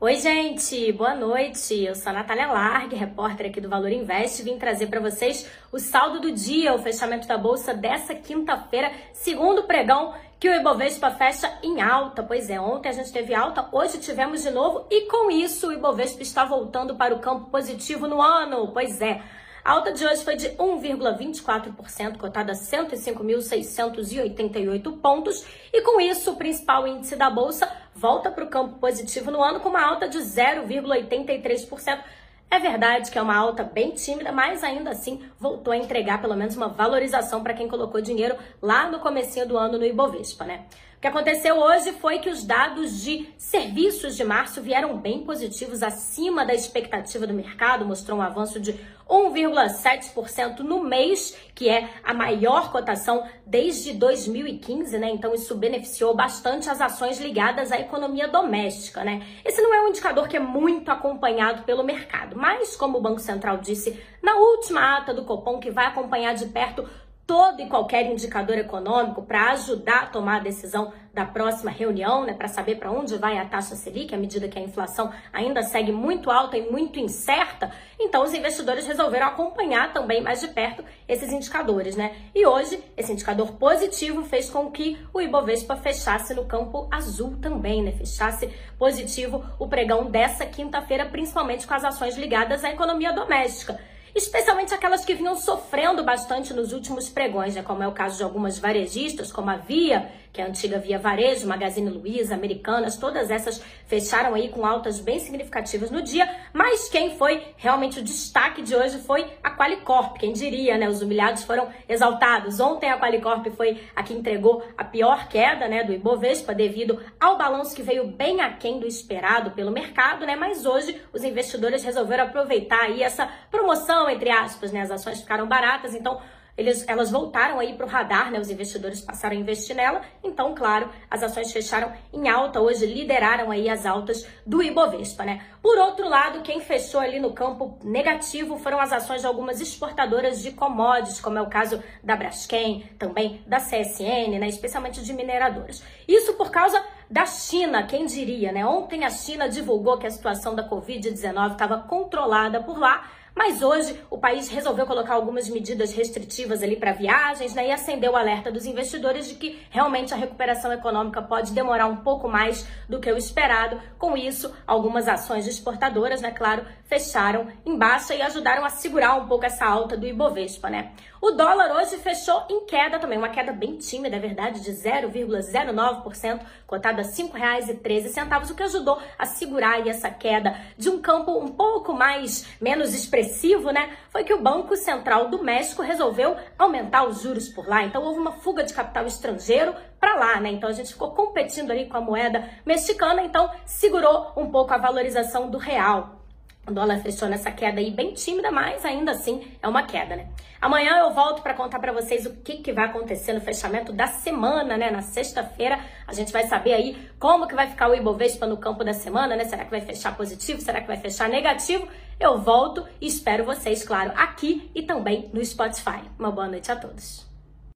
Oi, gente, boa noite. Eu sou a Natália Largue, repórter aqui do Valor Invest, vim trazer para vocês o saldo do dia, o fechamento da bolsa dessa quinta-feira, segundo pregão que o Ibovespa fecha em alta. Pois é, ontem a gente teve alta, hoje tivemos de novo e com isso o Ibovespa está voltando para o campo positivo no ano. Pois é. A alta de hoje foi de 1,24%, cotada a 105.688 pontos, e com isso o principal índice da bolsa volta para o campo positivo no ano com uma alta de 0,83%. É verdade que é uma alta bem tímida, mas ainda assim voltou a entregar pelo menos uma valorização para quem colocou dinheiro lá no comecinho do ano no Ibovespa, né? O que aconteceu hoje foi que os dados de serviços de março vieram bem positivos, acima da expectativa do mercado, mostrou um avanço de 1,7% no mês, que é a maior cotação desde 2015, né? Então isso beneficiou bastante as ações ligadas à economia doméstica, né? Esse não é um indicador que é muito acompanhado pelo mercado, mas como o Banco Central disse na última ata do Copom, que vai acompanhar de perto todo e qualquer indicador econômico para ajudar a tomar a decisão da próxima reunião, né, para saber para onde vai a taxa Selic, à medida que a inflação ainda segue muito alta e muito incerta. Então, os investidores resolveram acompanhar também mais de perto esses indicadores, né? E hoje, esse indicador positivo fez com que o Ibovespa fechasse no campo azul também, né? Fechasse positivo o pregão dessa quinta-feira, principalmente com as ações ligadas à economia doméstica especialmente aquelas que vinham sofrendo bastante nos últimos pregões, né? como é o caso de algumas varejistas, como a Via, que é a antiga Via Varejo, Magazine Luiza, Americanas, todas essas fecharam aí com altas bem significativas no dia, mas quem foi realmente o destaque de hoje foi a Qualicorp, quem diria, né? Os humilhados foram exaltados. Ontem a Qualicorp foi a que entregou a pior queda, né, do Ibovespa devido ao balanço que veio bem aquém do esperado pelo mercado, né? Mas hoje os investidores resolveram aproveitar aí essa promoção, entre aspas, né? As ações ficaram baratas, então eles, elas voltaram aí para o radar, né? Os investidores passaram a investir nela. Então, claro, as ações fecharam em alta hoje, lideraram aí as altas do Ibovespa, né? Por outro lado, quem fechou ali no campo negativo foram as ações de algumas exportadoras de commodities, como é o caso da Braskem, também da CSN, né? Especialmente de mineradoras. Isso por causa da China, quem diria, né? Ontem a China divulgou que a situação da Covid-19 estava controlada por lá mas hoje o país resolveu colocar algumas medidas restritivas ali para viagens, né? E acendeu o alerta dos investidores de que realmente a recuperação econômica pode demorar um pouco mais do que o esperado. Com isso, algumas ações exportadoras, né, claro, fecharam em baixa e ajudaram a segurar um pouco essa alta do Ibovespa, né? O dólar hoje fechou em queda também, uma queda bem tímida, é verdade, de 0,09%, cotado a R$ 5,13, o que ajudou a segurar essa queda de um campo um pouco mais menos expressivo expressivo, né, foi que o Banco Central do México resolveu aumentar os juros por lá. Então houve uma fuga de capital estrangeiro para lá, né? Então a gente ficou competindo ali com a moeda mexicana, então segurou um pouco a valorização do real. O dólar fechou nessa queda aí bem tímida, mas ainda assim é uma queda, né? Amanhã eu volto para contar para vocês o que, que vai acontecer no fechamento da semana, né? Na sexta-feira a gente vai saber aí como que vai ficar o Ibovespa no campo da semana, né? Será que vai fechar positivo? Será que vai fechar negativo? Eu volto e espero vocês, claro, aqui e também no Spotify. Uma boa noite a todos.